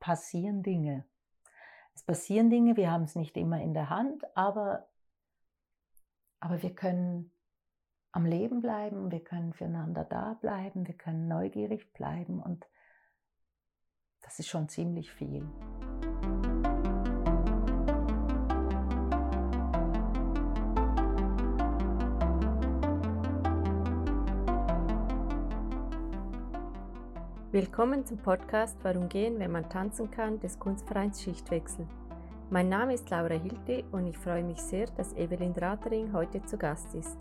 passieren Dinge. Es passieren Dinge, wir haben es nicht immer in der Hand, aber, aber wir können am Leben bleiben, wir können füreinander da bleiben, wir können neugierig bleiben und das ist schon ziemlich viel. Willkommen zum Podcast Warum gehen, wenn man tanzen kann des Kunstvereins Schichtwechsel. Mein Name ist Laura Hilti und ich freue mich sehr, dass Evelyn Ratering heute zu Gast ist.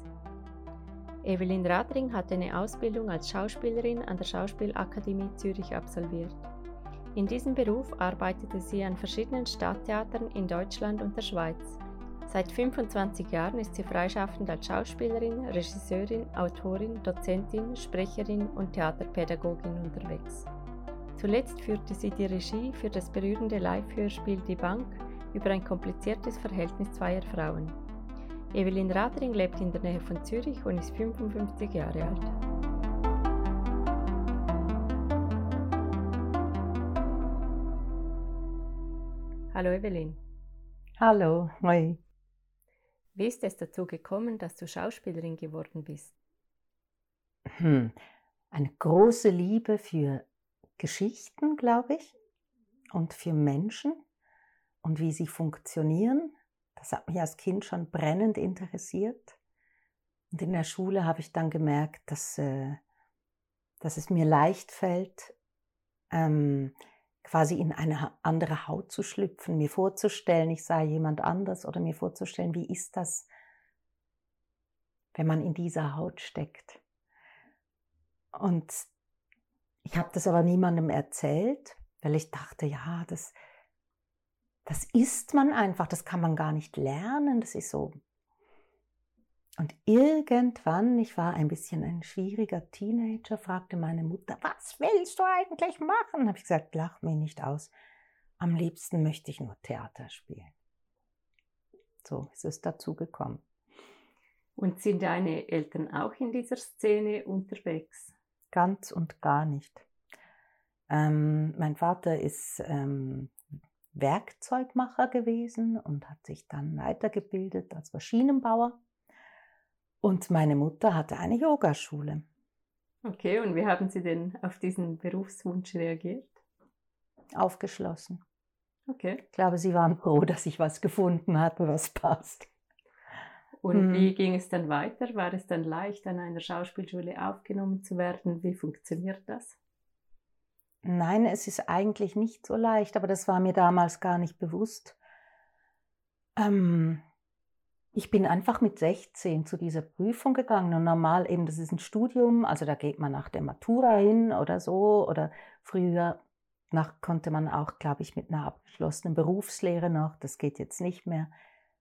Evelyn Ratering hat eine Ausbildung als Schauspielerin an der Schauspielakademie Zürich absolviert. In diesem Beruf arbeitete sie an verschiedenen Stadttheatern in Deutschland und der Schweiz. Seit 25 Jahren ist sie freischaffend als Schauspielerin, Regisseurin, Autorin, Dozentin, Sprecherin und Theaterpädagogin unterwegs. Zuletzt führte sie die Regie für das berührende Live-Hörspiel Die Bank über ein kompliziertes Verhältnis zweier Frauen. Evelyn Ratering lebt in der Nähe von Zürich und ist 55 Jahre alt. Hallo Evelyn. Hallo, hoi. Wie ist es dazu gekommen, dass du Schauspielerin geworden bist? Hm. Eine große Liebe für Geschichten, glaube ich, und für Menschen und wie sie funktionieren. Das hat mich als Kind schon brennend interessiert. Und in der Schule habe ich dann gemerkt, dass, äh, dass es mir leicht fällt, ähm, quasi in eine andere Haut zu schlüpfen, mir vorzustellen, ich sei jemand anders oder mir vorzustellen, wie ist das, wenn man in dieser Haut steckt. Und ich habe das aber niemandem erzählt, weil ich dachte, ja, das, das ist man einfach, das kann man gar nicht lernen, das ist so und irgendwann, ich war ein bisschen ein schwieriger Teenager, fragte meine Mutter, was willst du eigentlich machen? Habe ich gesagt, lach mich nicht aus. Am liebsten möchte ich nur Theater spielen. So ist es dazu gekommen. Und sind deine Eltern auch in dieser Szene unterwegs? Ganz und gar nicht. Ähm, mein Vater ist ähm, Werkzeugmacher gewesen und hat sich dann weitergebildet als Maschinenbauer. Und meine Mutter hatte eine Yogaschule. Okay, und wie haben Sie denn auf diesen Berufswunsch reagiert? Aufgeschlossen. Okay. Ich glaube, sie waren froh, dass ich was gefunden habe, was passt. Und hm. wie ging es dann weiter? War es dann leicht, an einer Schauspielschule aufgenommen zu werden? Wie funktioniert das? Nein, es ist eigentlich nicht so leicht, aber das war mir damals gar nicht bewusst. Ähm, ich bin einfach mit 16 zu dieser Prüfung gegangen und normal eben, das ist ein Studium, also da geht man nach der Matura hin oder so oder früher nach, konnte man auch, glaube ich, mit einer abgeschlossenen Berufslehre noch, das geht jetzt nicht mehr.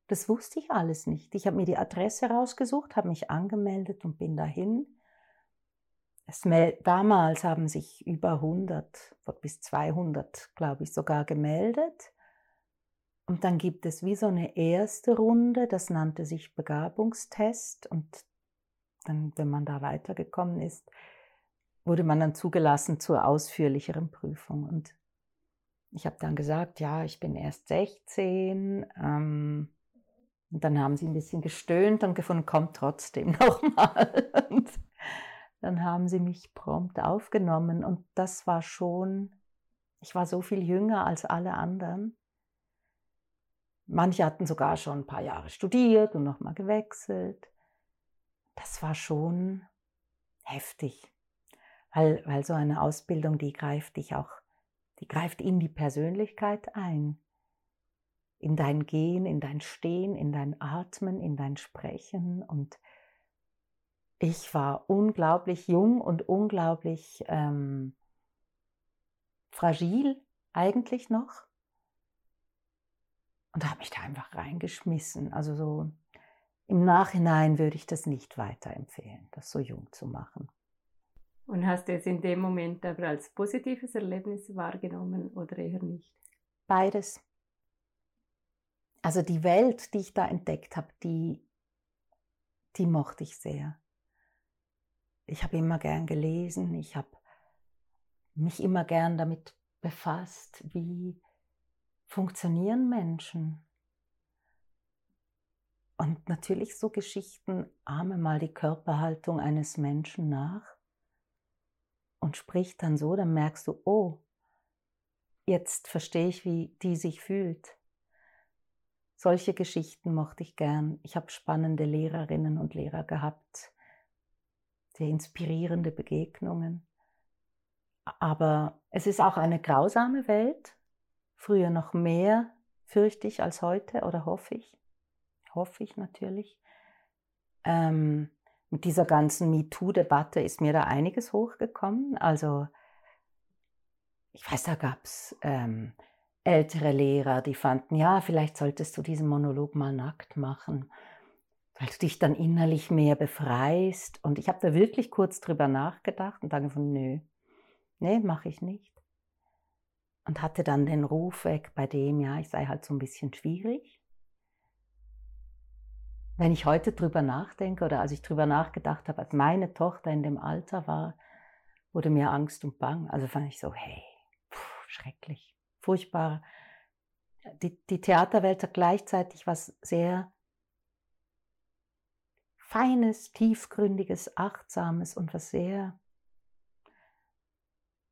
Das wusste ich alles nicht. Ich habe mir die Adresse rausgesucht, habe mich angemeldet und bin dahin. Damals haben sich über 100 bis 200, glaube ich, sogar gemeldet. Und dann gibt es wie so eine erste Runde, das nannte sich Begabungstest. Und dann, wenn man da weitergekommen ist, wurde man dann zugelassen zur ausführlicheren Prüfung. Und ich habe dann gesagt, ja, ich bin erst 16. Ähm, und dann haben sie ein bisschen gestöhnt und gefunden, kommt trotzdem nochmal. Und dann haben sie mich prompt aufgenommen. Und das war schon, ich war so viel jünger als alle anderen. Manche hatten sogar schon ein paar Jahre studiert und nochmal gewechselt. Das war schon heftig, weil, weil so eine Ausbildung, die greift dich auch, die greift in die Persönlichkeit ein, in dein Gehen, in dein Stehen, in dein Atmen, in dein Sprechen. Und ich war unglaublich jung und unglaublich ähm, fragil eigentlich noch und habe mich da einfach reingeschmissen. Also so im Nachhinein würde ich das nicht weiterempfehlen, das so jung zu machen. Und hast du es in dem Moment aber als positives Erlebnis wahrgenommen oder eher nicht? Beides. Also die Welt, die ich da entdeckt habe, die, die mochte ich sehr. Ich habe immer gern gelesen, ich habe mich immer gern damit befasst, wie funktionieren Menschen. Und natürlich so Geschichten, ahme mal die Körperhaltung eines Menschen nach und sprich dann so, dann merkst du, oh, jetzt verstehe ich, wie die sich fühlt. Solche Geschichten mochte ich gern. Ich habe spannende Lehrerinnen und Lehrer gehabt, sehr inspirierende Begegnungen. Aber es ist auch eine grausame Welt. Früher noch mehr fürchte ich als heute oder hoffe ich. Hoffe ich natürlich. Ähm, mit dieser ganzen MeToo-Debatte ist mir da einiges hochgekommen. Also ich weiß, da gab es ähm, ältere Lehrer, die fanden, ja, vielleicht solltest du diesen Monolog mal nackt machen, weil du dich dann innerlich mehr befreist. Und ich habe da wirklich kurz drüber nachgedacht und dann von, nö, nee, mache ich nicht. Und hatte dann den Ruf weg bei dem, ja, ich sei halt so ein bisschen schwierig. Wenn ich heute drüber nachdenke oder als ich drüber nachgedacht habe, als meine Tochter in dem Alter war, wurde mir Angst und Bang. Also fand ich so, hey, pff, schrecklich, furchtbar. Die, die Theaterwelt hat gleichzeitig was sehr Feines, Tiefgründiges, Achtsames und was sehr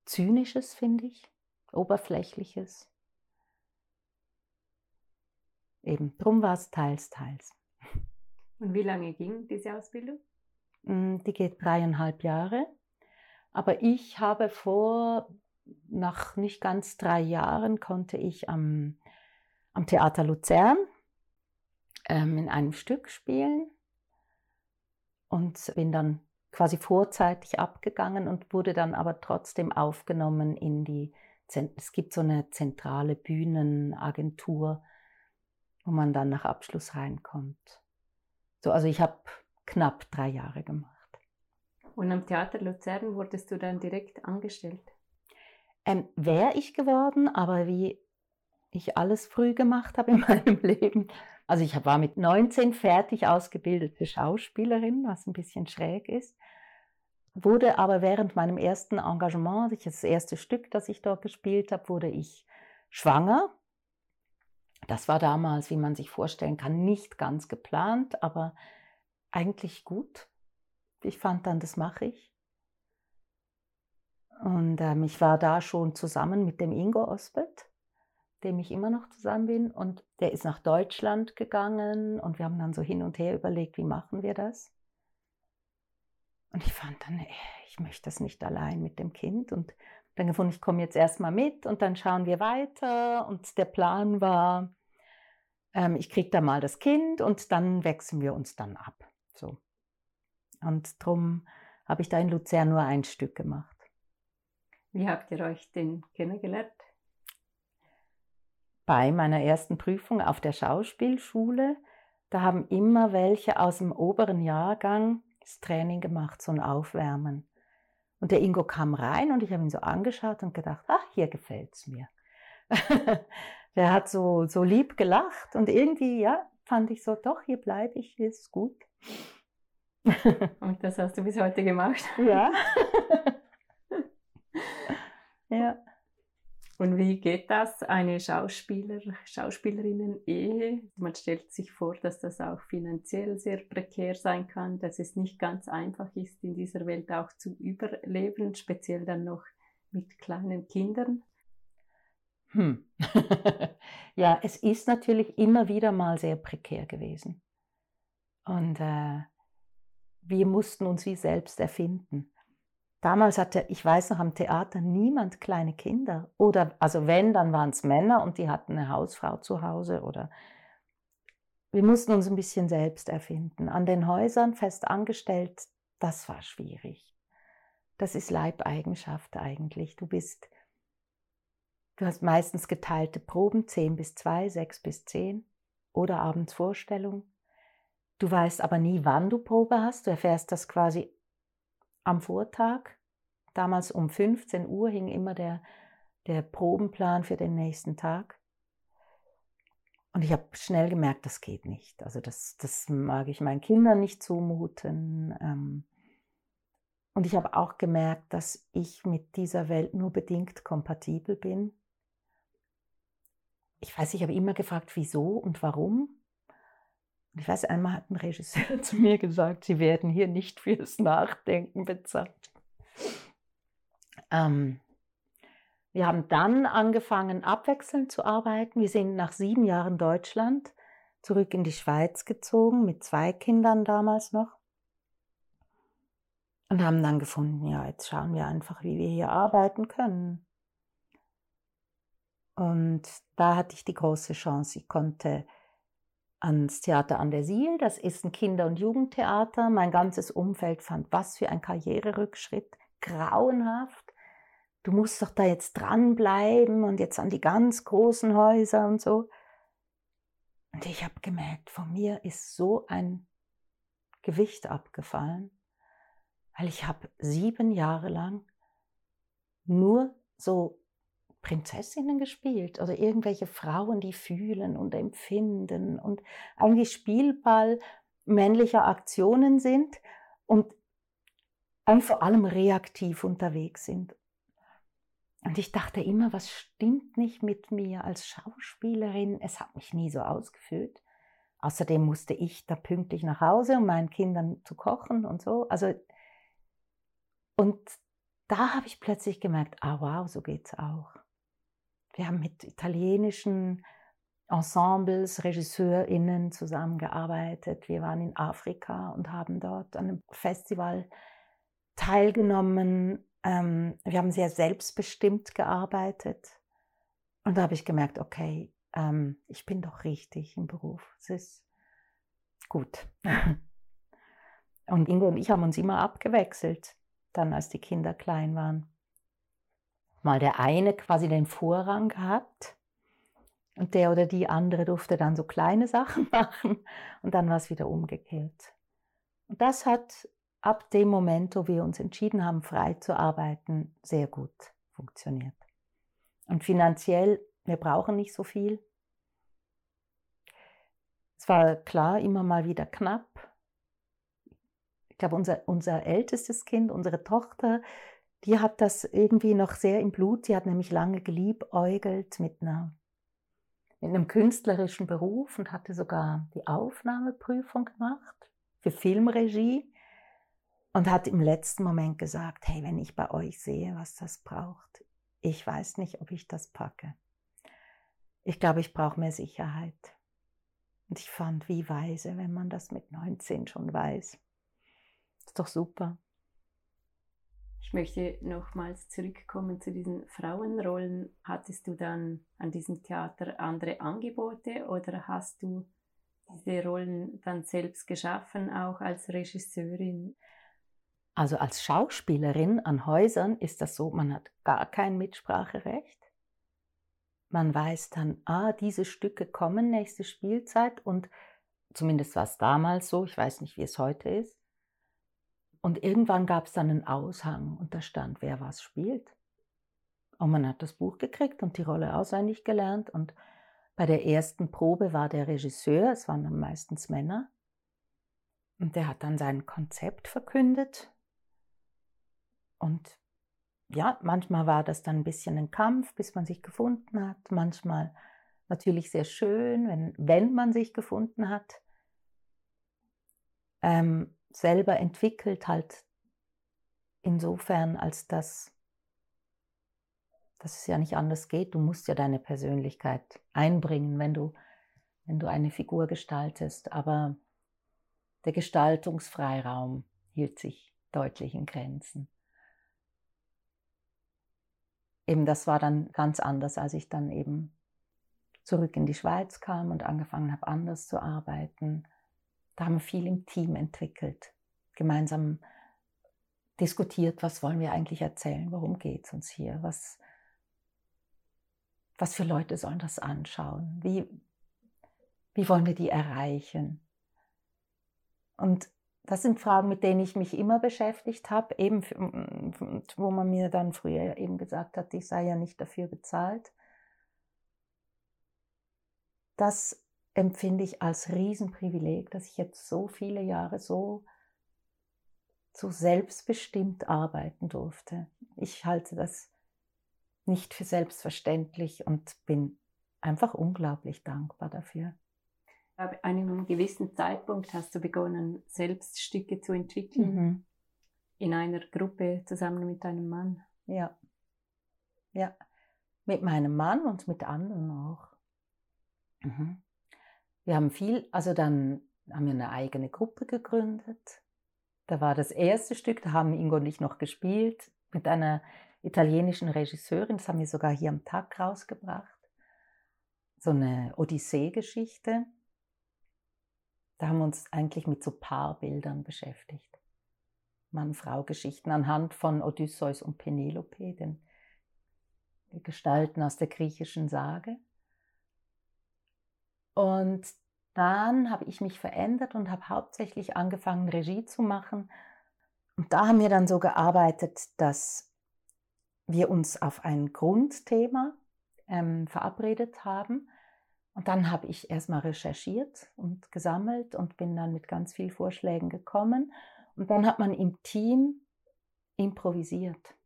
Zynisches, finde ich, Oberflächliches. Eben, drum war es teils, teils. Und wie lange ging diese Ausbildung? Mm, die geht dreieinhalb Jahre. Aber ich habe vor, nach nicht ganz drei Jahren, konnte ich am, am Theater Luzern ähm, in einem Stück spielen und bin dann quasi vorzeitig abgegangen und wurde dann aber trotzdem aufgenommen in die, es gibt so eine zentrale Bühnenagentur, wo man dann nach Abschluss reinkommt. So, also ich habe knapp drei Jahre gemacht. Und am Theater Luzern wurdest du dann direkt angestellt? Ähm, Wäre ich geworden, aber wie ich alles früh gemacht habe in meinem Leben. Also ich war mit 19 fertig ausgebildete Schauspielerin, was ein bisschen schräg ist. Wurde aber während meinem ersten Engagement, das erste Stück, das ich dort gespielt habe, wurde ich schwanger das war damals, wie man sich vorstellen kann, nicht ganz geplant, aber eigentlich gut. Ich fand dann, das mache ich. Und ähm, ich war da schon zusammen mit dem Ingo Osbert, dem ich immer noch zusammen bin. Und der ist nach Deutschland gegangen und wir haben dann so hin und her überlegt, wie machen wir das. Und ich fand dann, äh, ich möchte das nicht allein mit dem Kind. Und dann gefunden, ich komme jetzt erstmal mit und dann schauen wir weiter. Und der Plan war, ähm, ich kriege da mal das Kind und dann wechseln wir uns dann ab. So. Und darum habe ich da in Luzern nur ein Stück gemacht. Wie habt ihr euch denn kennengelernt? Bei meiner ersten Prüfung auf der Schauspielschule, da haben immer welche aus dem oberen Jahrgang das Training gemacht, so ein Aufwärmen. Und der Ingo kam rein und ich habe ihn so angeschaut und gedacht, ach, hier gefällt es mir. der hat so, so lieb gelacht und irgendwie, ja, fand ich so, doch, hier bleibe ich, hier ist gut. und das hast du bis heute gemacht? Ja. ja. Und wie geht das, eine Schauspieler, Schauspielerinnen-Ehe? Man stellt sich vor, dass das auch finanziell sehr prekär sein kann, dass es nicht ganz einfach ist, in dieser Welt auch zu überleben, speziell dann noch mit kleinen Kindern. Hm. ja, es ist natürlich immer wieder mal sehr prekär gewesen. Und äh, wir mussten uns wie selbst erfinden. Damals hatte, ich weiß noch, am Theater niemand kleine Kinder. Oder, also wenn, dann waren es Männer und die hatten eine Hausfrau zu Hause. Oder wir mussten uns ein bisschen selbst erfinden. An den Häusern fest angestellt, das war schwierig. Das ist Leibeigenschaft eigentlich. Du bist, du hast meistens geteilte Proben, 10 bis 2, 6 bis 10 oder abends Vorstellung. Du weißt aber nie, wann du Probe hast. Du erfährst das quasi am Vortag. Damals um 15 Uhr hing immer der, der Probenplan für den nächsten Tag. Und ich habe schnell gemerkt, das geht nicht. Also das, das mag ich meinen Kindern nicht zumuten. Ähm, Und ich habe auch gemerkt, dass ich mit dieser Welt nur bedingt kompatibel bin. Ich weiß, ich habe immer gefragt, wieso und warum. Ich weiß, einmal hat ein Regisseur zu mir gesagt, Sie werden hier nicht fürs Nachdenken bezahlt. Ähm, wir haben dann angefangen, abwechselnd zu arbeiten. Wir sind nach sieben Jahren Deutschland zurück in die Schweiz gezogen, mit zwei Kindern damals noch. Und haben dann gefunden, ja, jetzt schauen wir einfach, wie wir hier arbeiten können. Und da hatte ich die große Chance. Ich konnte ans Theater an der Siel, das ist ein Kinder- und Jugendtheater. Mein ganzes Umfeld fand, was für ein Karriererückschritt, grauenhaft. Du musst doch da jetzt dranbleiben und jetzt an die ganz großen Häuser und so. Und ich habe gemerkt, von mir ist so ein Gewicht abgefallen weil ich habe sieben Jahre lang nur so Prinzessinnen gespielt oder irgendwelche Frauen, die fühlen und empfinden und eigentlich Spielball männlicher Aktionen sind und vor allem reaktiv unterwegs sind. Und ich dachte immer, was stimmt nicht mit mir als Schauspielerin? Es hat mich nie so ausgefüllt. Außerdem musste ich da pünktlich nach Hause, um meinen Kindern zu kochen und so. Also und da habe ich plötzlich gemerkt, ah wow, so geht's auch. Wir haben mit italienischen Ensembles, RegisseurInnen zusammengearbeitet. Wir waren in Afrika und haben dort an einem Festival teilgenommen. Ähm, wir haben sehr selbstbestimmt gearbeitet. Und da habe ich gemerkt, okay, ähm, ich bin doch richtig im Beruf. Es ist gut. und Ingo und ich haben uns immer abgewechselt dann als die Kinder klein waren. Mal der eine quasi den Vorrang gehabt und der oder die andere durfte dann so kleine Sachen machen und dann war es wieder umgekehrt. Und das hat ab dem Moment, wo wir uns entschieden haben, frei zu arbeiten, sehr gut funktioniert. Und finanziell, wir brauchen nicht so viel. Es war klar immer mal wieder knapp, ich glaube, unser, unser ältestes Kind, unsere Tochter, die hat das irgendwie noch sehr im Blut. Die hat nämlich lange geliebäugelt mit, einer, mit einem künstlerischen Beruf und hatte sogar die Aufnahmeprüfung gemacht für Filmregie und hat im letzten Moment gesagt, hey, wenn ich bei euch sehe, was das braucht, ich weiß nicht, ob ich das packe. Ich glaube, ich brauche mehr Sicherheit. Und ich fand, wie weise, wenn man das mit 19 schon weiß. Ist doch super. Ich möchte nochmals zurückkommen zu diesen Frauenrollen. Hattest du dann an diesem Theater andere Angebote oder hast du diese Rollen dann selbst geschaffen, auch als Regisseurin? Also als Schauspielerin an Häusern ist das so, man hat gar kein Mitspracherecht. Man weiß dann, ah, diese Stücke kommen nächste Spielzeit und zumindest war es damals so, ich weiß nicht, wie es heute ist. Und irgendwann gab es dann einen Aushang und da stand, wer was spielt. Und man hat das Buch gekriegt und die Rolle auswendig gelernt. Und bei der ersten Probe war der Regisseur, es waren dann meistens Männer, und der hat dann sein Konzept verkündet. Und ja, manchmal war das dann ein bisschen ein Kampf, bis man sich gefunden hat. Manchmal natürlich sehr schön, wenn, wenn man sich gefunden hat. Ähm, selber entwickelt halt insofern, als dass, dass es ja nicht anders geht. Du musst ja deine Persönlichkeit einbringen, wenn du, wenn du eine Figur gestaltest. Aber der Gestaltungsfreiraum hielt sich deutlich in Grenzen. Eben das war dann ganz anders, als ich dann eben zurück in die Schweiz kam und angefangen habe, anders zu arbeiten da haben wir viel im Team entwickelt, gemeinsam diskutiert, was wollen wir eigentlich erzählen, worum geht es uns hier, was, was für Leute sollen das anschauen, wie, wie wollen wir die erreichen. Und das sind Fragen, mit denen ich mich immer beschäftigt habe, eben wo man mir dann früher eben gesagt hat, ich sei ja nicht dafür bezahlt. Das empfinde ich als Riesenprivileg, dass ich jetzt so viele Jahre so so selbstbestimmt arbeiten durfte. Ich halte das nicht für selbstverständlich und bin einfach unglaublich dankbar dafür. Ab einem gewissen Zeitpunkt hast du begonnen, selbst Stücke zu entwickeln. Mhm. In einer Gruppe zusammen mit deinem Mann. Ja. Ja. Mit meinem Mann und mit anderen auch. Mhm. Wir haben viel, also dann haben wir eine eigene Gruppe gegründet. Da war das erste Stück, da haben Ingo und ich noch gespielt, mit einer italienischen Regisseurin. Das haben wir sogar hier am Tag rausgebracht. So eine Odyssee-Geschichte. Da haben wir uns eigentlich mit so Paarbildern beschäftigt. Mann-Frau-Geschichten anhand von Odysseus und Penelope, den Gestalten aus der griechischen Sage. Und dann habe ich mich verändert und habe hauptsächlich angefangen, Regie zu machen. Und da haben wir dann so gearbeitet, dass wir uns auf ein Grundthema ähm, verabredet haben. Und dann habe ich erstmal recherchiert und gesammelt und bin dann mit ganz vielen Vorschlägen gekommen. Und dann hat man im Team improvisiert.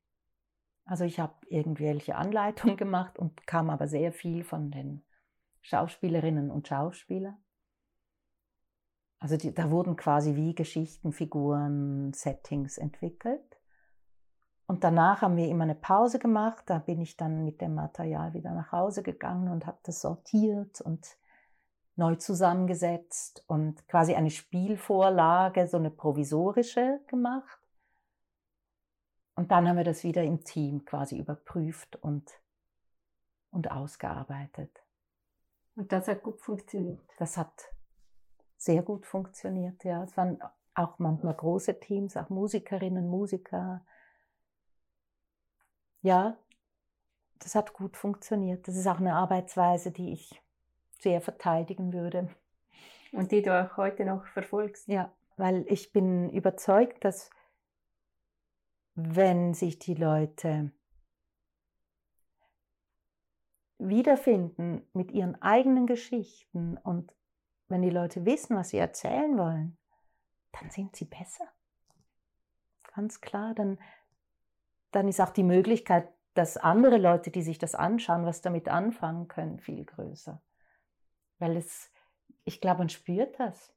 Also ich habe irgendwelche Anleitungen gemacht und kam aber sehr viel von den Schauspielerinnen und Schauspielern. Also die, da wurden quasi wie Geschichten, Figuren, Settings entwickelt. Und danach haben wir immer eine Pause gemacht. Da bin ich dann mit dem Material wieder nach Hause gegangen und habe das sortiert und neu zusammengesetzt und quasi eine Spielvorlage, so eine provisorische gemacht. Und dann haben wir das wieder im Team quasi überprüft und, und ausgearbeitet. Und das hat gut funktioniert. Das hat sehr gut funktioniert, ja. Es waren auch manchmal große Teams, auch Musikerinnen, Musiker. Ja, das hat gut funktioniert. Das ist auch eine Arbeitsweise, die ich sehr verteidigen würde. Und die du auch heute noch verfolgst? Ja, weil ich bin überzeugt, dass wenn sich die Leute wiederfinden mit ihren eigenen Geschichten und wenn die Leute wissen, was sie erzählen wollen, dann sind sie besser. Ganz klar, dann, dann ist auch die Möglichkeit, dass andere Leute, die sich das anschauen, was damit anfangen können, viel größer. Weil es, ich glaube, man spürt das.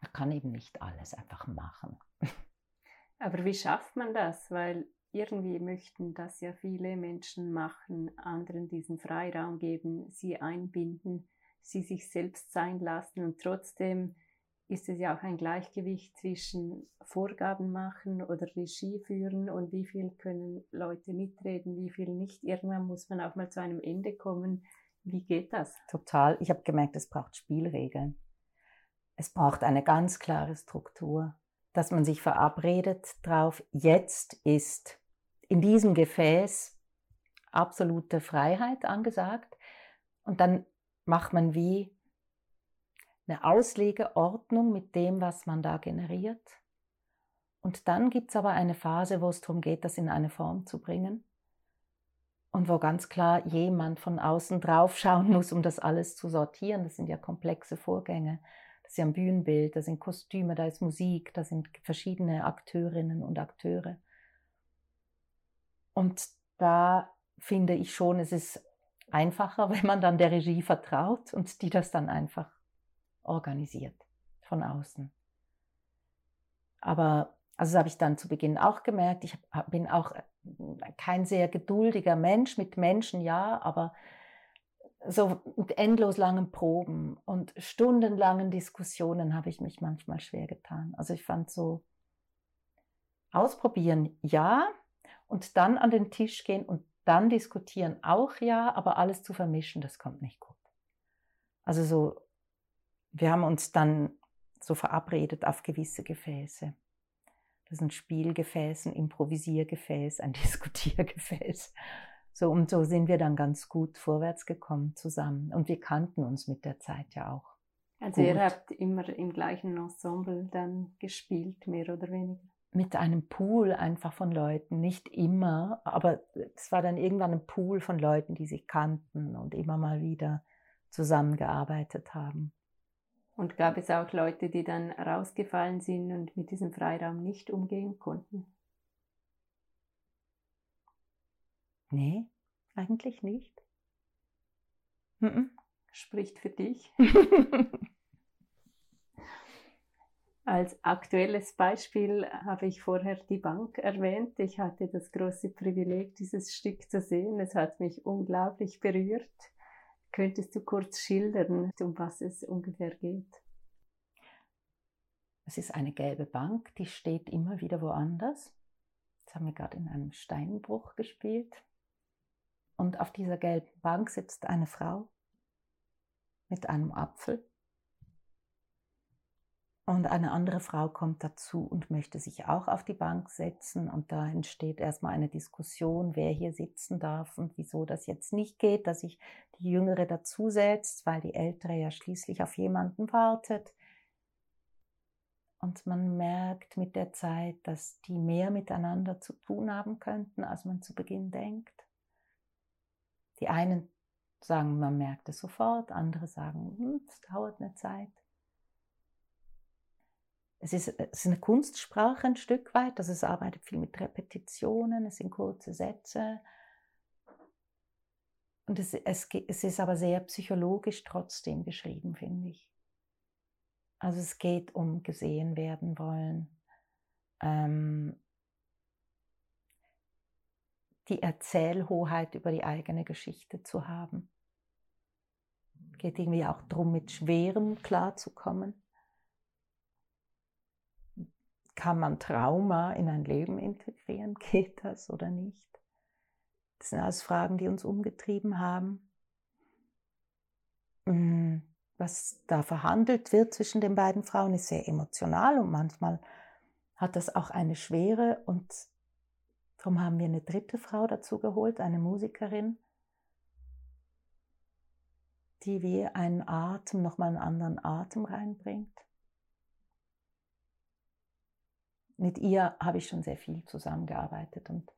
Man kann eben nicht alles einfach machen. Aber wie schafft man das? Weil irgendwie möchten das ja viele Menschen machen, anderen diesen Freiraum geben, sie einbinden sie sich selbst sein lassen und trotzdem ist es ja auch ein Gleichgewicht zwischen Vorgaben machen oder Regie führen und wie viel können Leute mitreden, wie viel nicht. Irgendwann muss man auch mal zu einem Ende kommen. Wie geht das? Total. Ich habe gemerkt, es braucht Spielregeln. Es braucht eine ganz klare Struktur, dass man sich verabredet drauf, jetzt ist in diesem Gefäß absolute Freiheit angesagt. Und dann macht man wie eine Auslegeordnung mit dem, was man da generiert. Und dann gibt es aber eine Phase, wo es darum geht, das in eine Form zu bringen. Und wo ganz klar jemand von außen drauf schauen muss, um das alles zu sortieren. Das sind ja komplexe Vorgänge. Das ist ja ein Bühnenbild, da sind Kostüme, da ist Musik, da sind verschiedene Akteurinnen und Akteure. Und da finde ich schon, es ist einfacher, wenn man dann der Regie vertraut und die das dann einfach organisiert von außen. Aber also das habe ich dann zu Beginn auch gemerkt. Ich bin auch äh, kein sehr geduldiger Mensch mit Menschen, ja, aber so mit endlos langen Proben und stundenlangen Diskussionen habe ich mich manchmal schwer getan. Also ich fand so ausprobieren, ja, und dann an den Tisch gehen und dann diskutieren auch ja, aber alles zu vermischen, das kommt nicht gut. Also so, wir haben uns dann so verabredet auf gewisse Gefäße. Das ist ein Spielgefäß, ein Improvisiergefäß, ein Diskutiergefäß. So, und so sind wir dann ganz gut vorwärts gekommen zusammen. Und wir kannten uns mit der Zeit ja auch. Also gut. ihr habt immer im gleichen Ensemble dann gespielt, mehr oder weniger? Mit einem Pool einfach von Leuten, nicht immer, aber es war dann irgendwann ein Pool von Leuten, die sich kannten und immer mal wieder zusammengearbeitet haben. Und gab es auch Leute, die dann rausgefallen sind und mit diesem Freiraum nicht umgehen konnten? Nee, eigentlich nicht. Mhm. Spricht für dich. Als aktuelles Beispiel habe ich vorher die Bank erwähnt. Ich hatte das große Privileg, dieses Stück zu sehen. Es hat mich unglaublich berührt. Könntest du kurz schildern, um was es ungefähr geht? Es ist eine gelbe Bank, die steht immer wieder woanders. Jetzt haben wir gerade in einem Steinbruch gespielt. Und auf dieser gelben Bank sitzt eine Frau mit einem Apfel und eine andere Frau kommt dazu und möchte sich auch auf die Bank setzen. Und da entsteht erstmal eine Diskussion, wer hier sitzen darf und wieso das jetzt nicht geht, dass sich die Jüngere dazusetzt, weil die Ältere ja schließlich auf jemanden wartet. Und man merkt mit der Zeit, dass die mehr miteinander zu tun haben könnten, als man zu Beginn denkt. Die einen sagen, man merkt es sofort, andere sagen, hm, es dauert eine Zeit. Es ist, es ist eine Kunstsprache ein Stück weit, also es arbeitet viel mit Repetitionen, es sind kurze Sätze. Und es, es, es ist aber sehr psychologisch trotzdem geschrieben, finde ich. Also es geht um gesehen werden wollen. Ähm, die Erzählhoheit über die eigene Geschichte zu haben. Geht irgendwie auch darum, mit Schwerem klarzukommen kann man Trauma in ein Leben integrieren? Geht das oder nicht? Das sind alles Fragen, die uns umgetrieben haben. Mm, was da verhandelt wird zwischen den beiden Frauen, ist sehr emotional und manchmal hat das auch eine Schwere und darum haben wir eine dritte Frau dazu geholt, eine Musikerin, die wie einen Atem, nochmal einen anderen Atem reinbringt. Mit ihr habe ich schon sehr viel zusammengearbeitet und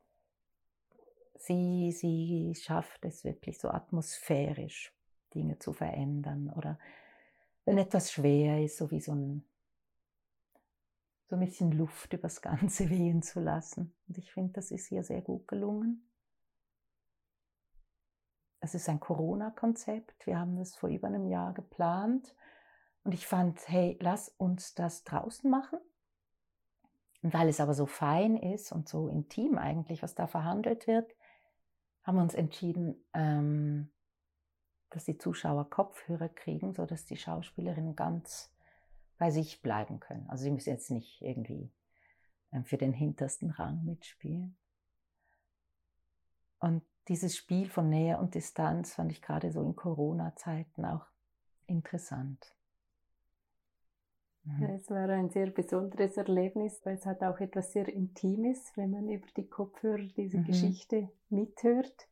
sie, sie schafft es wirklich so atmosphärisch, Dinge zu verändern oder wenn etwas schwer ist, so wie so ein, so ein bisschen Luft übers Ganze wehen zu lassen. Und ich finde, das ist hier sehr gut gelungen. Es ist ein Corona-Konzept. Wir haben das vor über einem Jahr geplant. Und ich fand, hey, lass uns das draußen machen. Und weil es aber so fein ist und so intim eigentlich, was da verhandelt wird, haben wir uns entschieden, ähm, dass die Zuschauer Kopfhörer kriegen, sodass die Schauspielerinnen ganz bei sich bleiben können. Also sie müssen jetzt nicht irgendwie ähm, für den hintersten Rang mitspielen. Und dieses Spiel von Nähe und Distanz fand ich gerade so in Corona-Zeiten auch interessant. Mhm. Es war ein sehr besonderes Erlebnis, weil es hat auch etwas sehr Intimes, wenn man über die Kopfhörer diese mhm. Geschichte mithört.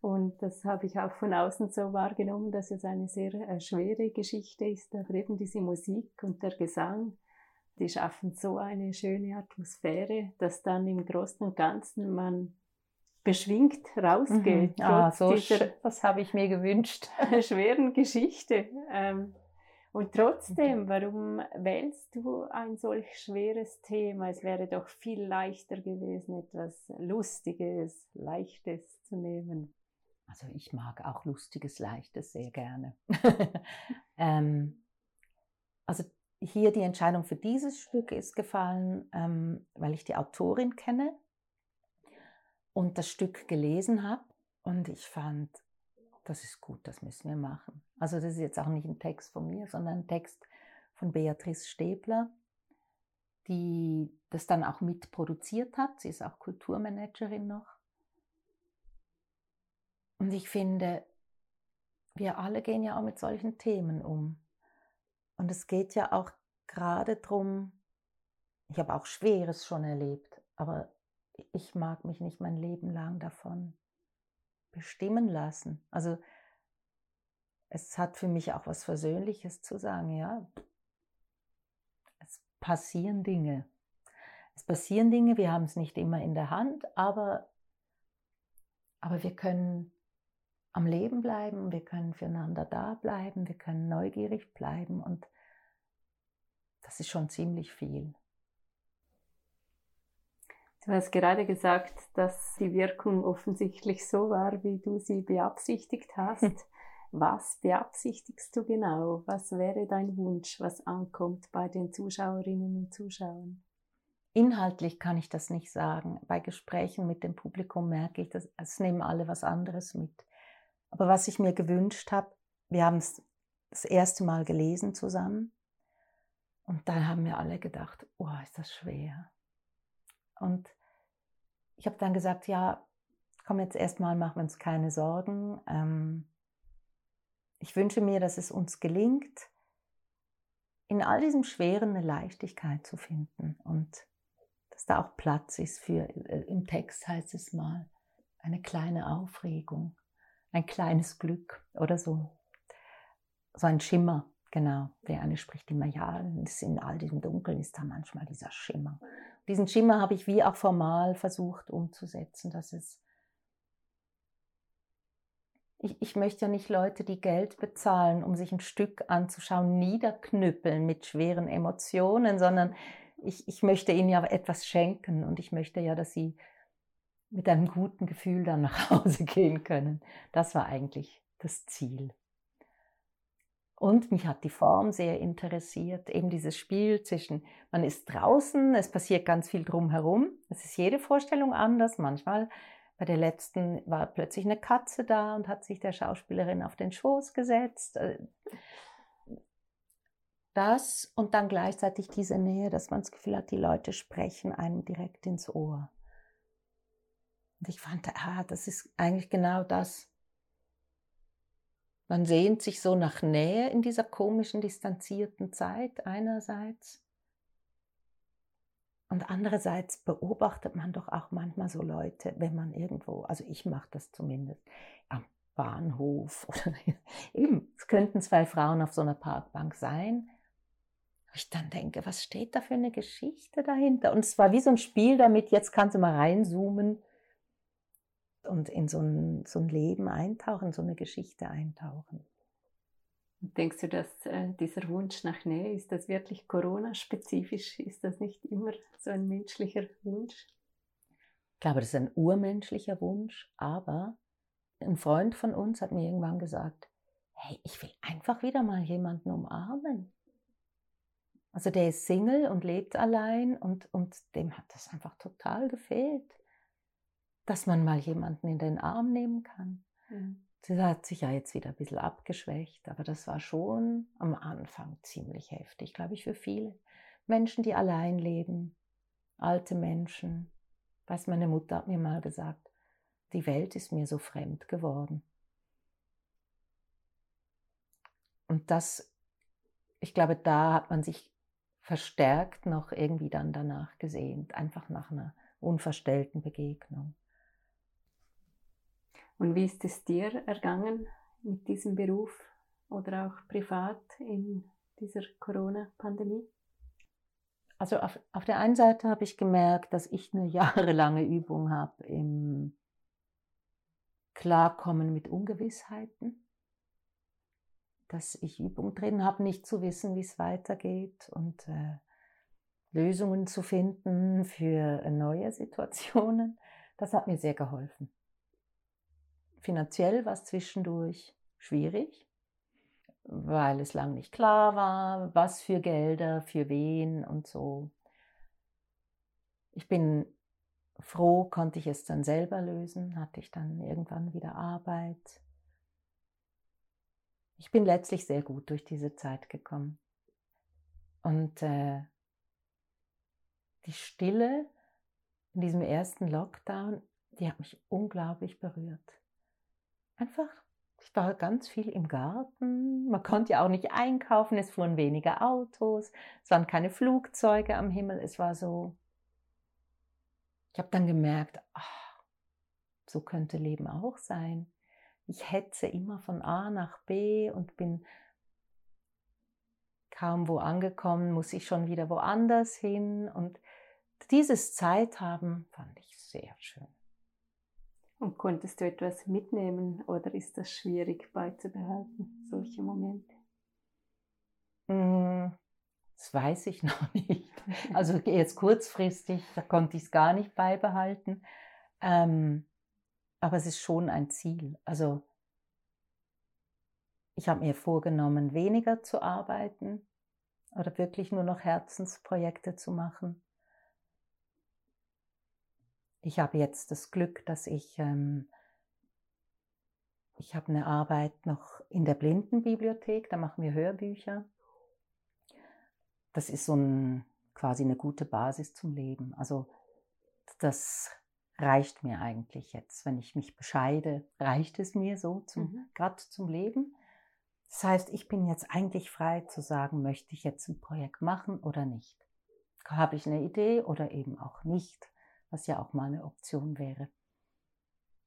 Und das habe ich auch von außen so wahrgenommen, dass es eine sehr äh, schwere Geschichte ist, aber eben diese Musik und der Gesang, die schaffen so eine schöne Atmosphäre, dass dann im Großen und Ganzen man beschwingt rausgeht. Mhm. Ah, so das habe ich mir gewünscht. schweren Geschichte. Ähm, und trotzdem, warum wählst du ein solch schweres Thema? Es wäre doch viel leichter gewesen, etwas Lustiges, Leichtes zu nehmen. Also ich mag auch Lustiges, Leichtes sehr gerne. ähm, also hier die Entscheidung für dieses Stück ist gefallen, ähm, weil ich die Autorin kenne und das Stück gelesen habe. Und ich fand, das ist gut, das müssen wir machen. Also das ist jetzt auch nicht ein Text von mir, sondern ein Text von Beatrice Stäbler, die das dann auch mitproduziert hat. Sie ist auch Kulturmanagerin noch. Und ich finde, wir alle gehen ja auch mit solchen Themen um. Und es geht ja auch gerade darum, ich habe auch Schweres schon erlebt, aber ich mag mich nicht mein Leben lang davon bestimmen lassen. Also es hat für mich auch was Versöhnliches zu sagen, ja. Es passieren Dinge. Es passieren Dinge, wir haben es nicht immer in der Hand, aber, aber wir können am Leben bleiben, wir können füreinander da bleiben, wir können neugierig bleiben und das ist schon ziemlich viel. Du hast gerade gesagt, dass die Wirkung offensichtlich so war, wie du sie beabsichtigt hast. Was beabsichtigst du genau? Was wäre dein Wunsch, was ankommt bei den Zuschauerinnen und Zuschauern? Inhaltlich kann ich das nicht sagen. Bei Gesprächen mit dem Publikum merke ich, dass es nehmen alle was anderes mit. Aber was ich mir gewünscht habe, wir haben es das erste Mal gelesen zusammen und dann haben wir alle gedacht, oh, ist das schwer. Und ich habe dann gesagt, ja, komm jetzt erstmal, machen wir uns keine Sorgen. Ähm, ich wünsche mir, dass es uns gelingt, in all diesem Schweren eine Leichtigkeit zu finden und dass da auch Platz ist für, äh, im Text heißt es mal, eine kleine Aufregung, ein kleines Glück oder so. So ein Schimmer, genau. Der eine spricht immer, ja, in all diesem Dunkeln ist da manchmal dieser Schimmer. Diesen Schimmer habe ich wie auch formal versucht umzusetzen, dass es ich, ich möchte ja nicht Leute, die Geld bezahlen, um sich ein Stück anzuschauen, niederknüppeln mit schweren Emotionen, sondern ich, ich möchte ihnen ja etwas schenken und ich möchte ja, dass sie mit einem guten Gefühl dann nach Hause gehen können. Das war eigentlich das Ziel. Und mich hat die Form sehr interessiert, eben dieses Spiel zwischen, man ist draußen, es passiert ganz viel drumherum, es ist jede Vorstellung anders, manchmal bei der letzten war plötzlich eine Katze da und hat sich der Schauspielerin auf den Schoß gesetzt. Äh, das und dann gleichzeitig diese Nähe, dass man das Gefühl hat, die Leute sprechen einem direkt ins Ohr. Und ich fand, ah, das ist eigentlich genau das. Man sehnt sich so nach Nähe in dieser komischen, distanzierten Zeit einerseits. Und andererseits beobachtet man doch auch manchmal so Leute, wenn man irgendwo, also ich mache das zumindest, am Bahnhof oder eben, es könnten zwei Frauen auf so einer Parkbank sein. Ich dann denke, was steht da für eine Geschichte dahinter? Und es war wie so ein Spiel damit, jetzt kannst du mal reinzoomen und in so ein, so ein Leben eintauchen, so eine Geschichte eintauchen. Denkst du, dass äh, dieser Wunsch nach Nähe, ist das wirklich Corona-spezifisch? Ist das nicht immer so ein menschlicher Wunsch? Ich glaube, das ist ein urmenschlicher Wunsch, aber ein Freund von uns hat mir irgendwann gesagt, hey, ich will einfach wieder mal jemanden umarmen. Also der ist Single und lebt allein und, und dem hat das einfach total gefehlt, dass man mal jemanden in den Arm nehmen kann. Mhm. Sie hat sich ja jetzt wieder ein bisschen abgeschwächt, aber das war schon am Anfang ziemlich heftig, glaube ich, für viele Menschen, die allein leben, alte Menschen. Weiß, meine Mutter hat mir mal gesagt, die Welt ist mir so fremd geworden. Und das, ich glaube, da hat man sich verstärkt noch irgendwie dann danach gesehnt, einfach nach einer unverstellten Begegnung. Und wie ist es dir ergangen mit diesem Beruf oder auch privat in dieser Corona-Pandemie? Also auf, auf der einen Seite habe ich gemerkt, dass ich eine jahrelange Übung habe im Klarkommen mit Ungewissheiten. Dass ich Übung drin habe, nicht zu wissen, wie es weitergeht und äh, Lösungen zu finden für neue Situationen. Das hat mir sehr geholfen. Finanziell war es zwischendurch schwierig, weil es lang nicht klar war, was für Gelder, für wen und so. Ich bin froh, konnte ich es dann selber lösen, hatte ich dann irgendwann wieder Arbeit. Ich bin letztlich sehr gut durch diese Zeit gekommen. Und äh, die Stille in diesem ersten Lockdown, die hat mich unglaublich berührt einfach, ich war ganz viel im Garten. Man konnte ja auch nicht einkaufen, es fuhren weniger Autos, es waren keine Flugzeuge am Himmel. Es war so, ich habe dann gemerkt, ach, so könnte Leben auch sein. Ich hetze immer von A nach B und bin kaum wo angekommen, muss ich schon wieder woanders hin. Und dieses Zeithaben fand ich sehr schön. Und konntest du etwas mitnehmen oder ist das schwierig beizubehalten, solche Momente? Mm, Das weiß ich noch nicht. Also jetzt kurzfristig, da konnte ich es gar nicht beibehalten. Ähm, aber es ist schon ein Ziel. Also ich habe mir vorgenommen, weniger zu arbeiten oder wirklich nur noch Herzensprojekte zu machen. Ich habe jetzt das Glück, dass ich, ähm, ich habe eine Arbeit noch in der Blindenbibliothek, da machen wir Hörbücher. Das ist so ein, quasi eine gute Basis zum Leben. Also das reicht mir eigentlich jetzt. Wenn ich mich bescheide, reicht es mir so, mhm. gerade zum Leben. Das heißt, ich bin jetzt eigentlich frei zu sagen, möchte ich jetzt ein Projekt machen oder nicht. Habe ich eine Idee oder eben auch nicht, was ja auch mal eine Option wäre.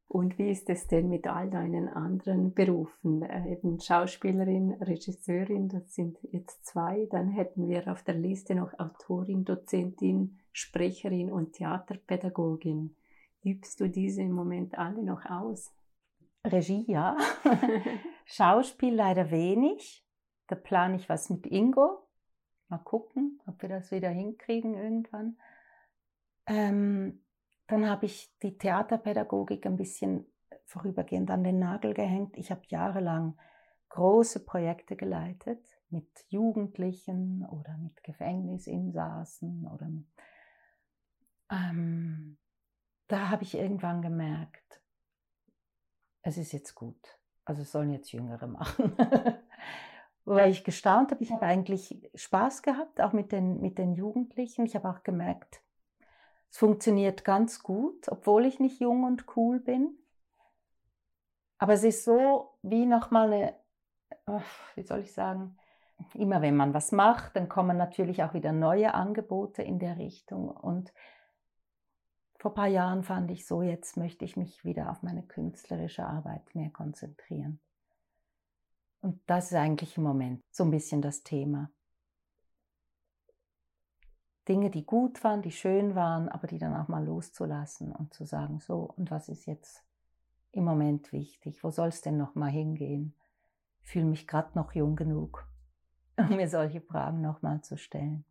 Und wie ist es denn mit all deinen anderen Berufen? Äh, eben Schauspielerin, Regisseurin, das sind jetzt zwei. Dann hätten wir auf der Liste noch Autorin, Dozentin, Sprecherin und Theaterpädagogin. Übst du diese im Moment alle noch aus? Regie, ja. Schauspiel leider wenig. Da plane ich was mit Ingo. Mal gucken, ob wir das wieder hinkriegen irgendwann. Ähm, dann habe ich die Theaterpädagogik ein bisschen vorübergehend an den Nagel gehängt. Ich habe jahrelang große Projekte geleitet mit Jugendlichen oder mit Gefängnisinsassen oder ähm, da habe ich irgendwann gemerkt, es ist jetzt gut. Also es sollen jetzt Jüngere machen. Weil ich gestaunt habe, ich habe eigentlich Spaß gehabt, auch mit den, mit den Jugendlichen. Ich habe auch gemerkt, es funktioniert ganz gut, obwohl ich nicht jung und cool bin. Aber es ist so wie nochmal eine, wie soll ich sagen, immer wenn man was macht, dann kommen natürlich auch wieder neue Angebote in der Richtung. Und vor ein paar Jahren fand ich so, jetzt möchte ich mich wieder auf meine künstlerische Arbeit mehr konzentrieren. Und das ist eigentlich im Moment so ein bisschen das Thema. Dinge, die gut waren, die schön waren, aber die dann auch mal loszulassen und zu sagen, so, und was ist jetzt im Moment wichtig? Wo soll es denn noch mal hingehen? Ich fühle mich gerade noch jung genug, um mir solche Fragen noch mal zu stellen.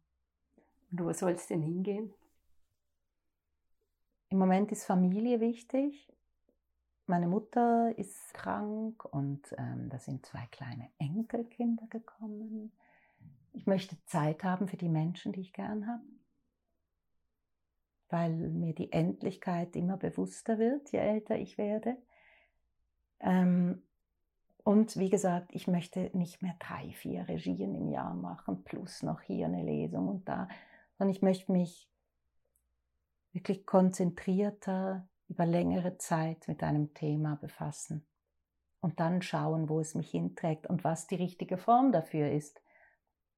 Und wo soll es denn hingehen? Im Moment ist Familie wichtig. Meine Mutter ist krank und ähm, da sind zwei kleine Enkelkinder gekommen. Ich möchte Zeit haben für die Menschen, die ich gern habe, weil mir die Endlichkeit immer bewusster wird, je älter ich werde. Ähm, und wie gesagt, ich möchte nicht mehr drei, vier Regien im Jahr machen, plus noch hier eine Lesung und da, sondern ich möchte mich wirklich konzentrierter über längere Zeit mit einem Thema befassen und dann schauen, wo es mich hinträgt und was die richtige Form dafür ist.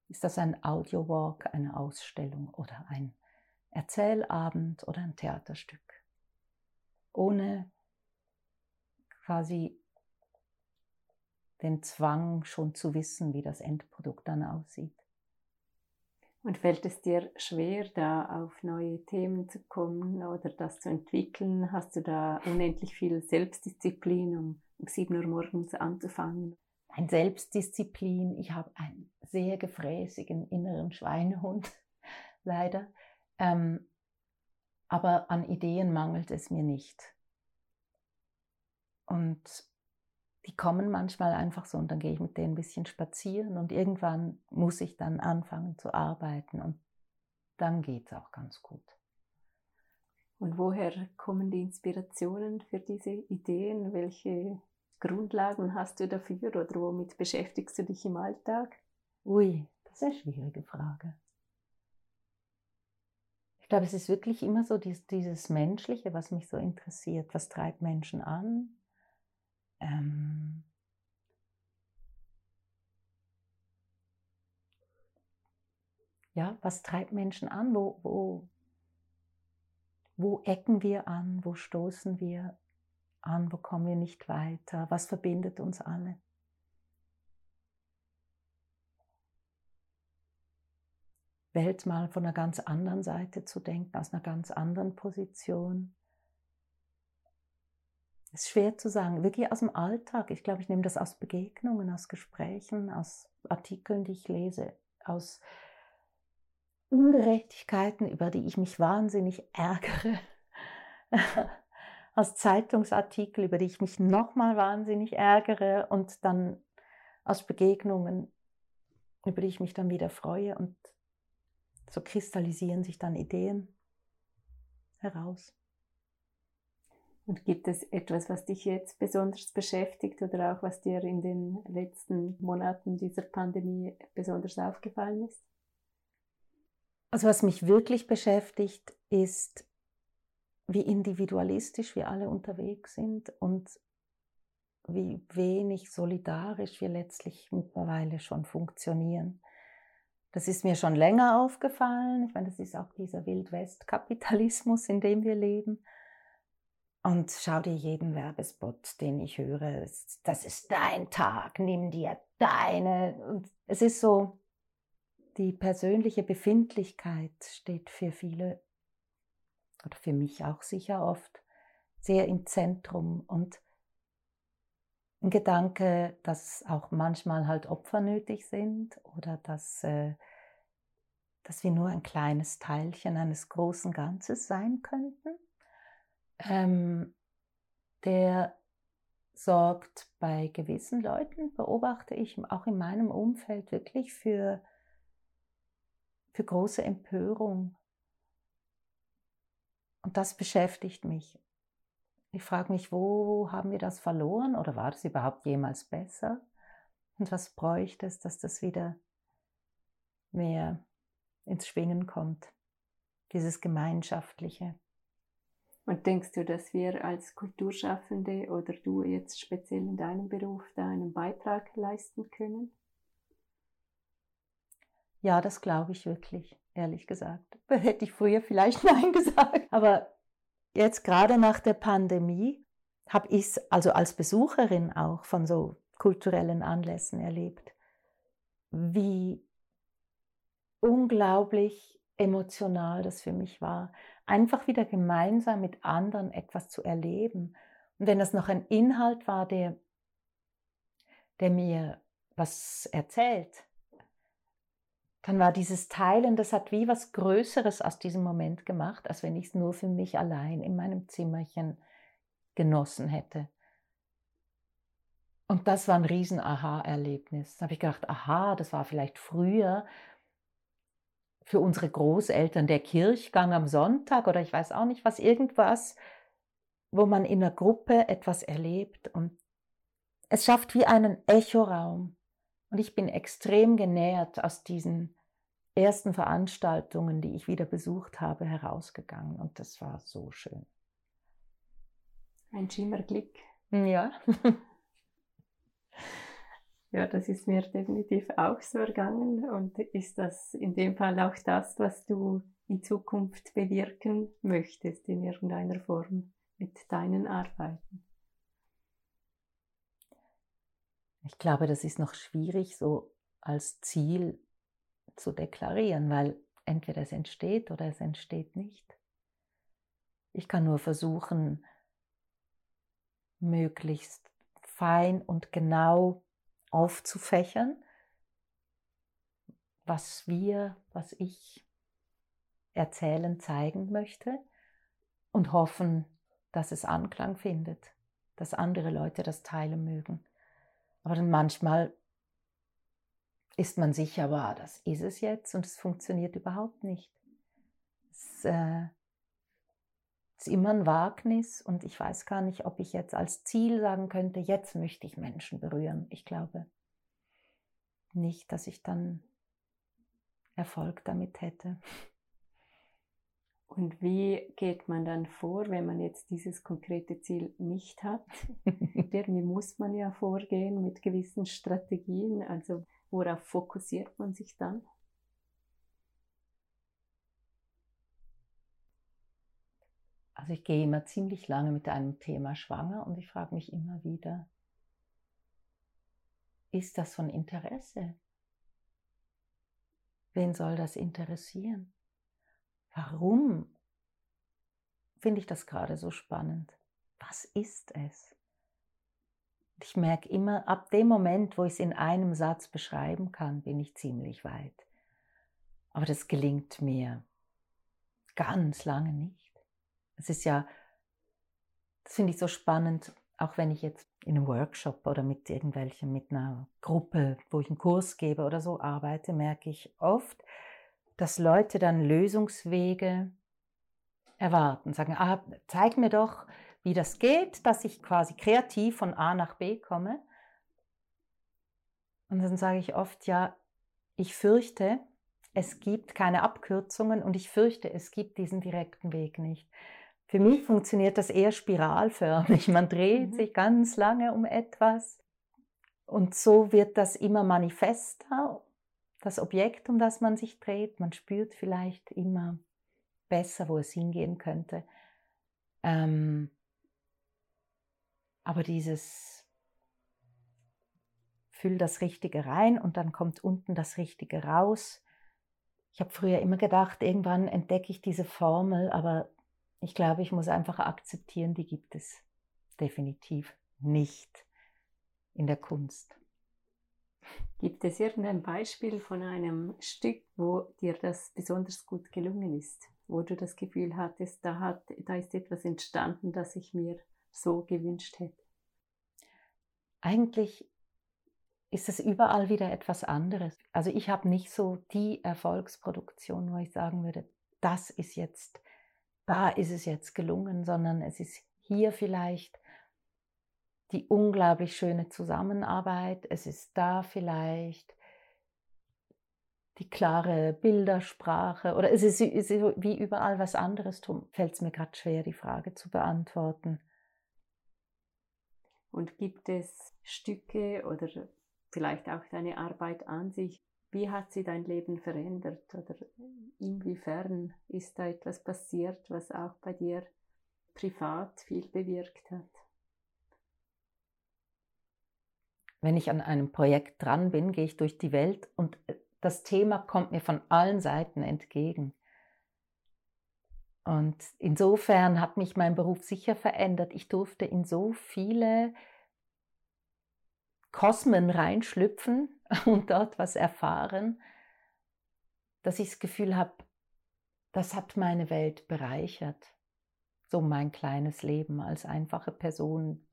Ist das ein Audiowalk, eine Ausstellung oder ein Erzählabend oder ein Theaterstück? Ohne quasi den Zwang schon zu wissen, wie das Endprodukt dann aussieht. Und fällt es dir schwer, da auf neue Themen zu kommen oder das zu entwickeln? Hast du da unendlich viel Selbstdisziplin, um um 7 Uhr morgens anzufangen? Ein Selbstdisziplin. Ich habe einen sehr gefräßigen inneren Schweinehund, leider. Ähm, aber an Ideen mangelt es mir nicht. Und die kommen manchmal einfach so und dann gehe ich mit denen ein bisschen spazieren und irgendwann muss ich dann anfangen zu arbeiten und dann geht es auch ganz gut. Und woher kommen die Inspirationen für diese Ideen? Welche Grundlagen hast du dafür oder womit beschäftigst du dich im Alltag? Ui, das ist eine schwierige Frage. Ich glaube, es ist wirklich immer so dieses, dieses Menschliche, was mich so interessiert. Was treibt Menschen an? ähm, ja, was treibt Menschen an? Wo, wo, wo ecken wir an? Wo stoßen wir an? Wo kommen wir nicht weiter? Was verbindet uns alle? Welt mal von einer ganz anderen Seite zu denken, aus einer ganz anderen Position ist schwer zu sagen, wirklich aus dem Alltag. Ich glaube, ich nehme das aus Begegnungen, aus Gesprächen, aus Artikeln, die ich lese, aus Ungerechtigkeiten, über die ich mich wahnsinnig ärgere, aus Zeitungsartikel, über die ich mich nochmal wahnsinnig ärgere und dann aus Begegnungen, über die ich mich dann wieder freue und so kristallisieren sich dann Ideen heraus. Und gibt es etwas, was dich jetzt besonders beschäftigt oder auch was dir in den letzten Monaten dieser Pandemie besonders aufgefallen ist? Also was mich wirklich beschäftigt, ist, wie individualistisch wir alle unterwegs sind und wie wenig solidarisch wir letztlich mittlerweile schon funktionieren. Das ist mir schon länger aufgefallen. Ich meine, das ist auch dieser Wildwest-Kapitalismus, in dem wir leben. Und schau dir jeden Werbespot, den ich höre. Das ist dein Tag, nimm dir deine. Und es ist so, die persönliche Befindlichkeit steht für viele oder für mich auch sicher oft sehr im Zentrum und ein Gedanke, dass auch manchmal halt Opfer nötig sind oder dass, äh, dass wir nur ein kleines Teilchen eines großen Ganzes sein könnten, ähm, der sorgt bei gewissen Leuten, beobachte ich auch in meinem Umfeld wirklich für für große Empörung. Und das beschäftigt mich. Ich frage mich, wo haben wir das verloren oder war das überhaupt jemals besser? Und was bräuchte es, dass das wieder mehr ins Schwingen kommt, dieses Gemeinschaftliche. Und denkst du, dass wir als Kulturschaffende oder du jetzt speziell in deinem Beruf da einen Beitrag leisten können? Ja, das glaube ich wirklich, ehrlich gesagt. Hätte ich früher vielleicht Nein gesagt. Aber jetzt gerade nach der Pandemie habe ich es also als Besucherin auch von so kulturellen Anlässen erlebt, wie unglaublich emotional das für mich war, einfach wieder gemeinsam mit anderen etwas zu erleben. Und wenn das noch ein Inhalt war, der, der mir was erzählt, dann war dieses Teilen, das hat wie was Größeres aus diesem Moment gemacht, als wenn ich es nur für mich allein in meinem Zimmerchen genossen hätte. Und das war ein riesen Aha-Erlebnis. Da habe ich gedacht, aha, das war vielleicht früher für unsere Großeltern der Kirchgang am Sonntag oder ich weiß auch nicht was, irgendwas, wo man in einer Gruppe etwas erlebt und es schafft wie einen Echoraum. Und ich bin extrem genährt aus diesen ersten Veranstaltungen, die ich wieder besucht habe, herausgegangen. Und das war so schön. Ein Schimmerglick. Ja. ja, das ist mir definitiv auch so ergangen. Und ist das in dem Fall auch das, was du in Zukunft bewirken möchtest in irgendeiner Form mit deinen Arbeiten? Ich glaube, das ist noch schwierig so als Ziel zu deklarieren, weil entweder es entsteht oder es entsteht nicht. Ich kann nur versuchen, möglichst fein und genau aufzufächern, was wir, was ich erzählen, zeigen möchte und hoffen, dass es Anklang findet, dass andere Leute das teilen mögen. Aber dann manchmal ist man sicher, wow, das ist es jetzt und es funktioniert überhaupt nicht. Es äh, ist immer ein Wagnis und ich weiß gar nicht, ob ich jetzt als Ziel sagen könnte, jetzt möchte ich Menschen berühren. Ich glaube nicht, dass ich dann Erfolg damit hätte. Und wie geht man dann vor, wenn man jetzt dieses konkrete Ziel nicht hat? Wie muss man ja vorgehen mit gewissen Strategien? Also worauf fokussiert man sich dann? Also ich gehe immer ziemlich lange mit einem Thema schwanger und ich frage mich immer wieder, ist das von Interesse? Wen soll das interessieren? Warum finde ich das gerade so spannend? Was ist es? Ich merke immer, ab dem Moment, wo ich es in einem Satz beschreiben kann, bin ich ziemlich weit. Aber das gelingt mir ganz lange nicht. Es ist ja, das finde ich so spannend, auch wenn ich jetzt in einem Workshop oder mit irgendwelchen, mit einer Gruppe, wo ich einen Kurs gebe oder so arbeite, merke ich oft, dass Leute dann Lösungswege erwarten, sagen, ah, zeig mir doch, wie das geht, dass ich quasi kreativ von A nach B komme. Und dann sage ich oft, ja, ich fürchte, es gibt keine Abkürzungen und ich fürchte, es gibt diesen direkten Weg nicht. Für mich funktioniert das eher spiralförmig. Man dreht mhm. sich ganz lange um etwas und so wird das immer manifester, das Objekt, um das man sich dreht. Man spürt vielleicht immer besser, wo es hingehen könnte. Ähm, aber dieses Füll das Richtige rein und dann kommt unten das Richtige raus. Ich habe früher immer gedacht, irgendwann entdecke ich diese Formel, aber ich glaube, ich muss einfach akzeptieren, die gibt es definitiv nicht in der Kunst. Gibt es irgendein Beispiel von einem Stück, wo dir das besonders gut gelungen ist? Wo du das Gefühl hattest, da, hat, da ist etwas entstanden, das ich mir so gewünscht hätte? Eigentlich ist es überall wieder etwas anderes. Also ich habe nicht so die Erfolgsproduktion, wo ich sagen würde, das ist jetzt da ist es jetzt gelungen, sondern es ist hier vielleicht die unglaublich schöne Zusammenarbeit, es ist da vielleicht die klare Bildersprache oder es ist, ist wie überall was anderes, darum fällt es mir gerade schwer, die Frage zu beantworten. Und gibt es Stücke oder vielleicht auch deine Arbeit an sich, wie hat sie dein Leben verändert oder inwiefern ist da etwas passiert, was auch bei dir privat viel bewirkt hat? Wenn ich an einem Projekt dran bin, gehe ich durch die Welt und äh, das Thema kommt mir von allen Seiten entgegen. Und insofern hat mich mein Beruf sicher verändert. Ich durfte in so viele Kosmen reinschlüpfen und dort was erfahren, dass ich das Gefühl habe, das hat meine Welt bereichert. So mein kleines Leben als einfache Person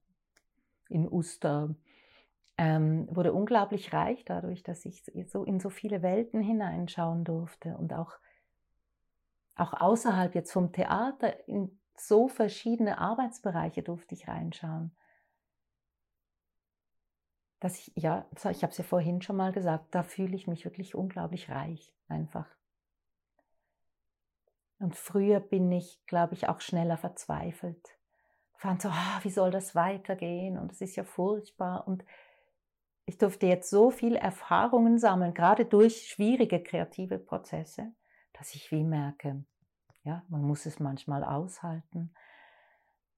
in Uster ähm, wurde unglaublich reich dadurch, dass ich so in so viele Welten hineinschauen durfte und auch, auch außerhalb jetzt vom Theater in so verschiedene Arbeitsbereiche durfte ich reinschauen dass ich, ja, ich habe es ja vorhin schon mal gesagt, da fühle ich mich wirklich unglaublich reich einfach. Und früher bin ich, glaube ich, auch schneller verzweifelt. Fand so, ah, wie soll das weitergehen? Und es ist ja furchtbar. Und ich durfte jetzt so viel Erfahrungen sammeln, gerade durch schwierige kreative Prozesse, dass ich wie merke, ja, man muss es manchmal aushalten.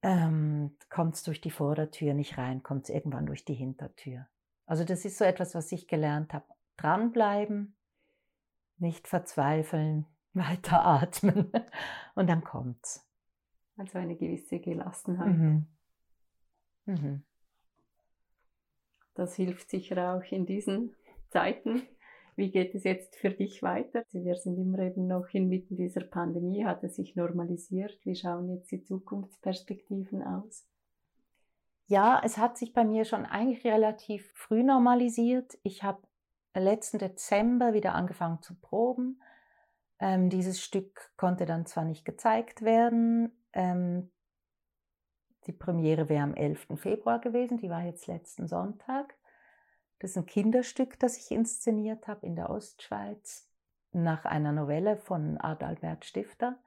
Ähm, kommt es durch die Vordertür nicht rein, kommt es irgendwann durch die Hintertür. Also das ist so etwas, was ich gelernt habe. Dranbleiben, nicht verzweifeln, weiter atmen und dann kommt's. Also eine gewisse Gelassenheit. Mhm. Mhm. Das hilft sicher auch in diesen Zeiten. Wie geht es jetzt für dich weiter? Wir sind immer eben noch inmitten dieser Pandemie, hat es sich normalisiert. Wie schauen jetzt die Zukunftsperspektiven aus? Ja, es hat sich bei mir schon eigentlich relativ früh normalisiert. Ich habe letzten Dezember wieder angefangen zu proben. Ähm, dieses Stück konnte dann zwar nicht gezeigt werden. Ähm, die Premiere wäre am 11. Februar gewesen, die war jetzt letzten Sonntag. Das ist ein Kinderstück, das ich inszeniert habe in der Ostschweiz nach einer Novelle von Adalbert Stifter.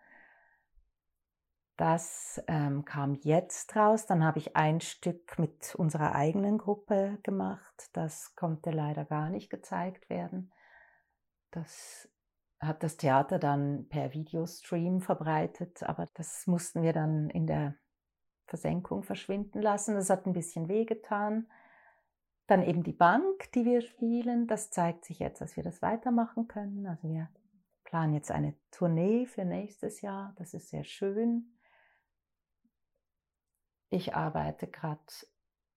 Das ähm, kam jetzt raus. Dann habe ich ein Stück mit unserer eigenen Gruppe gemacht. Das konnte leider gar nicht gezeigt werden. Das hat das Theater dann per Videostream verbreitet, aber das mussten wir dann in der Versenkung verschwinden lassen. Das hat ein bisschen wehgetan. Dann eben die Bank, die wir spielen. Das zeigt sich jetzt, dass wir das weitermachen können. Also wir planen jetzt eine Tournee für nächstes Jahr. Das ist sehr schön. Ich arbeite gerade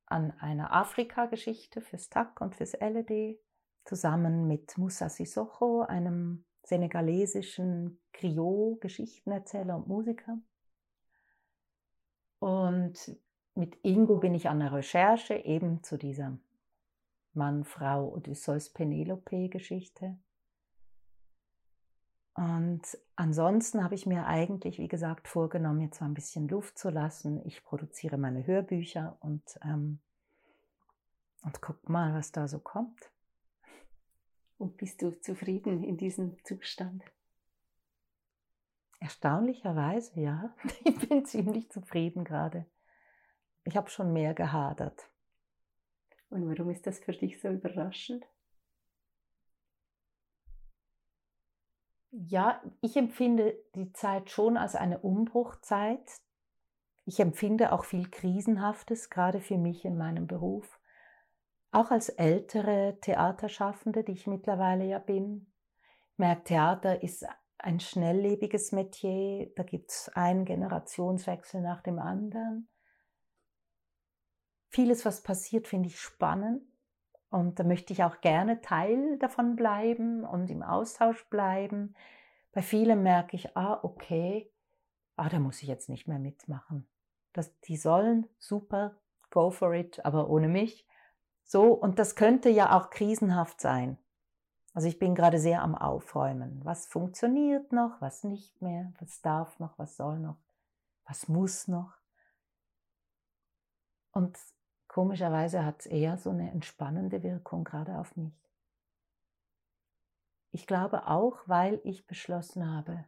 an einer Afrika-Geschichte fürs TAC und fürs LED zusammen mit Musa Sissoko, einem senegalesischen Griot-Geschichtenerzähler und Musiker. Und mit Ingo bin ich an der Recherche eben zu dieser Mann-Frau Odysseus-Penelope-Geschichte. Und ansonsten habe ich mir eigentlich, wie gesagt, vorgenommen, jetzt mal ein bisschen Luft zu lassen. Ich produziere meine Hörbücher und, ähm, und guck mal, was da so kommt. Und bist du zufrieden in diesem Zustand? Erstaunlicherweise, ja. Ich bin ziemlich zufrieden gerade. Ich habe schon mehr gehadert. Und warum ist das für dich so überraschend? Ja, ich empfinde die Zeit schon als eine Umbruchzeit. Ich empfinde auch viel Krisenhaftes, gerade für mich in meinem Beruf. Auch als ältere Theaterschaffende, die ich mittlerweile ja bin. Ich merke, Theater ist ein schnelllebiges Metier. Da gibt es einen Generationswechsel nach dem anderen. Vieles, was passiert, finde ich spannend. Und da möchte ich auch gerne Teil davon bleiben und im Austausch bleiben. Bei vielen merke ich, ah, okay, ah, da muss ich jetzt nicht mehr mitmachen. Das, die sollen super, go for it, aber ohne mich. So, und das könnte ja auch krisenhaft sein. Also ich bin gerade sehr am Aufräumen. Was funktioniert noch, was nicht mehr, was darf noch, was soll noch, was muss noch. Und komischerweise hat es eher so eine entspannende Wirkung gerade auf mich. Ich glaube auch, weil ich beschlossen habe,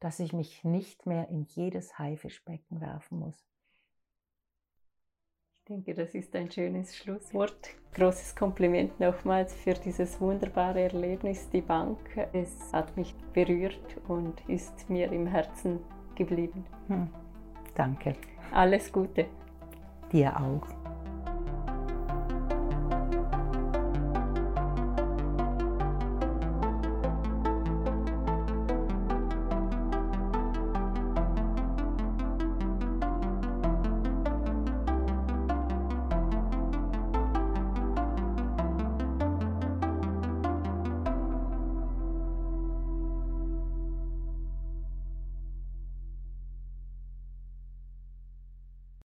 dass ich mich nicht mehr in jedes Haifischbecken werfen muss. Ich denke, das ist ein schönes Schlusswort. Großes Kompliment nochmals für dieses wunderbare Erlebnis, die Bank. Es hat mich berührt und ist mir im Herzen geblieben. Hm. Danke. Alles Gute. Dir auch.